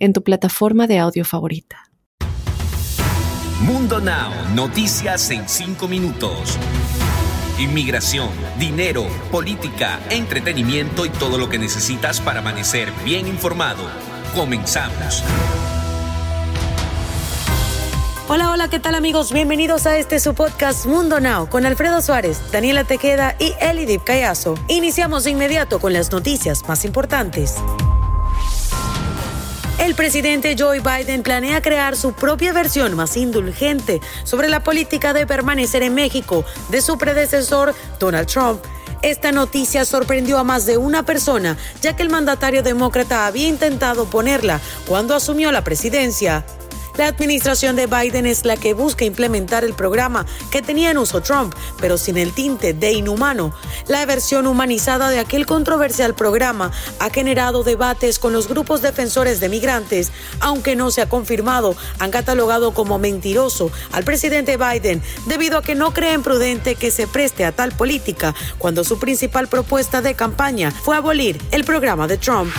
en tu plataforma de audio favorita. Mundo Now, noticias en 5 minutos. Inmigración, dinero, política, entretenimiento y todo lo que necesitas para amanecer bien informado. Comenzamos. Hola, hola, ¿qué tal amigos? Bienvenidos a este su podcast Mundo Now con Alfredo Suárez, Daniela Tejeda y Elidip Callazo. Iniciamos de inmediato con las noticias más importantes. El presidente Joe Biden planea crear su propia versión más indulgente sobre la política de permanecer en México de su predecesor Donald Trump. Esta noticia sorprendió a más de una persona, ya que el mandatario demócrata había intentado ponerla cuando asumió la presidencia. La administración de Biden es la que busca implementar el programa que tenía en uso Trump, pero sin el tinte de inhumano. La versión humanizada de aquel controversial programa ha generado debates con los grupos defensores de migrantes, aunque no se ha confirmado, han catalogado como mentiroso al presidente Biden debido a que no creen prudente que se preste a tal política cuando su principal propuesta de campaña fue abolir el programa de Trump.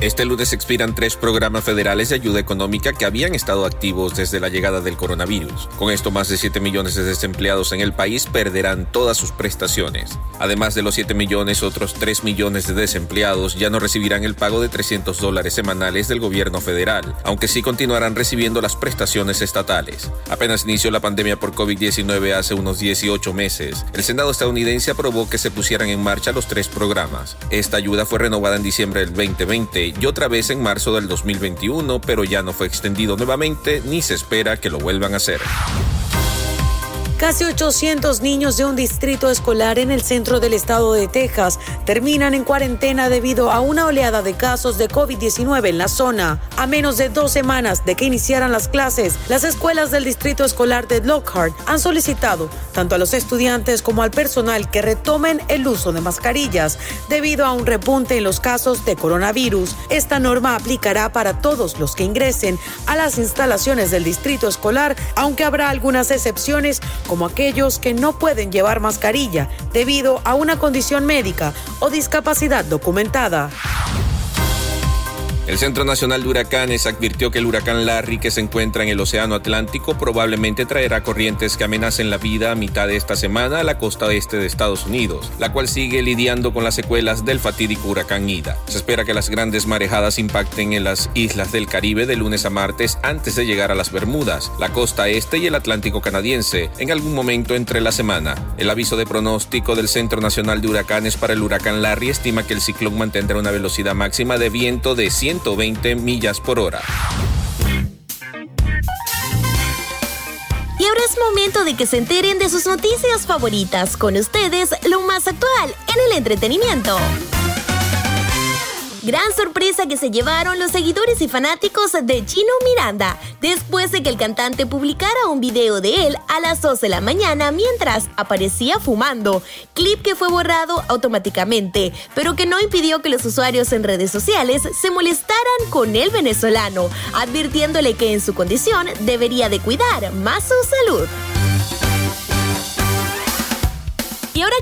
Este lunes expiran tres programas federales de ayuda económica que habían estado activos desde la llegada del coronavirus. Con esto, más de 7 millones de desempleados en el país perderán todas sus prestaciones. Además de los 7 millones, otros 3 millones de desempleados ya no recibirán el pago de 300 dólares semanales del gobierno federal, aunque sí continuarán recibiendo las prestaciones estatales. Apenas inició la pandemia por COVID-19 hace unos 18 meses, el Senado estadounidense aprobó que se pusieran en marcha los tres programas. Esta ayuda fue renovada en diciembre del 2020 y otra vez en marzo del 2021, pero ya no fue extendido nuevamente ni se espera que lo vuelvan a hacer. Casi 800 niños de un distrito escolar en el centro del estado de Texas terminan en cuarentena debido a una oleada de casos de COVID-19 en la zona. A menos de dos semanas de que iniciaran las clases, las escuelas del distrito escolar de Lockhart han solicitado tanto a los estudiantes como al personal que retomen el uso de mascarillas debido a un repunte en los casos de coronavirus. Esta norma aplicará para todos los que ingresen a las instalaciones del distrito escolar, aunque habrá algunas excepciones como aquellos que no pueden llevar mascarilla debido a una condición médica o discapacidad documentada. El Centro Nacional de Huracanes advirtió que el huracán Larry, que se encuentra en el Océano Atlántico, probablemente traerá corrientes que amenacen la vida a mitad de esta semana a la costa este de Estados Unidos, la cual sigue lidiando con las secuelas del fatídico huracán Ida. Se espera que las grandes marejadas impacten en las islas del Caribe de lunes a martes antes de llegar a las Bermudas, la costa este y el Atlántico canadiense, en algún momento entre la semana. El aviso de pronóstico del Centro Nacional de Huracanes para el huracán Larry estima que el ciclón mantendrá una velocidad máxima de viento de 100 120 millas por hora. Y ahora es momento de que se enteren de sus noticias favoritas. Con ustedes, lo más actual en el entretenimiento. Gran sorpresa que se llevaron los seguidores y fanáticos de Chino Miranda después de que el cantante publicara un video de él a las 2 de la mañana mientras aparecía fumando, clip que fue borrado automáticamente, pero que no impidió que los usuarios en redes sociales se molestaran con el venezolano, advirtiéndole que en su condición debería de cuidar más su salud.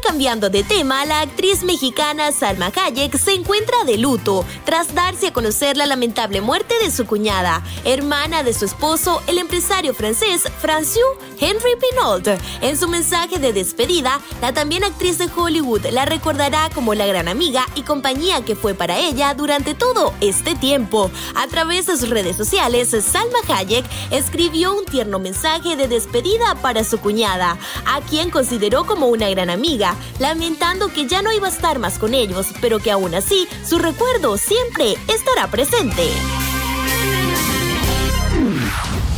Cambiando de tema, la actriz mexicana Salma Hayek se encuentra de luto tras darse a conocer la lamentable muerte de su cuñada, hermana de su esposo, el empresario francés François Henry Pinault. En su mensaje de despedida, la también actriz de Hollywood la recordará como la gran amiga y compañía que fue para ella durante todo este tiempo. A través de sus redes sociales, Salma Hayek escribió un tierno mensaje de despedida para su cuñada, a quien consideró como una gran amiga lamentando que ya no iba a estar más con ellos, pero que aún así su recuerdo siempre estará presente.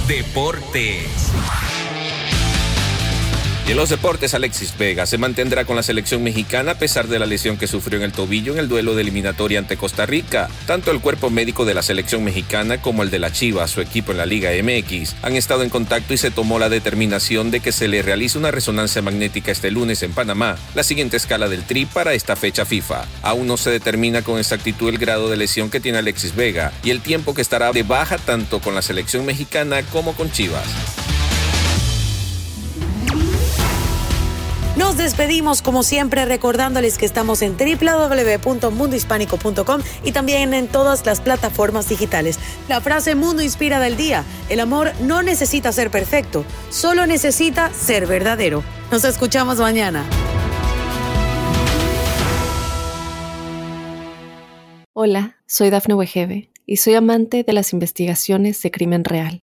Deportes. Y en los deportes, Alexis Vega se mantendrá con la selección mexicana a pesar de la lesión que sufrió en el tobillo en el duelo de eliminatoria ante Costa Rica. Tanto el cuerpo médico de la selección mexicana como el de la Chiva, su equipo en la Liga MX, han estado en contacto y se tomó la determinación de que se le realice una resonancia magnética este lunes en Panamá, la siguiente escala del TRI para esta fecha FIFA. Aún no se determina con exactitud el grado de lesión que tiene Alexis Vega y el tiempo que estará de baja tanto con la selección mexicana como con Chivas. Nos despedimos como siempre recordándoles que estamos en www.mundohispánico.com y también en todas las plataformas digitales. La frase Mundo Inspira del día, el amor no necesita ser perfecto, solo necesita ser verdadero. Nos escuchamos mañana. Hola, soy Dafne Wegebe y soy amante de las investigaciones de crimen real.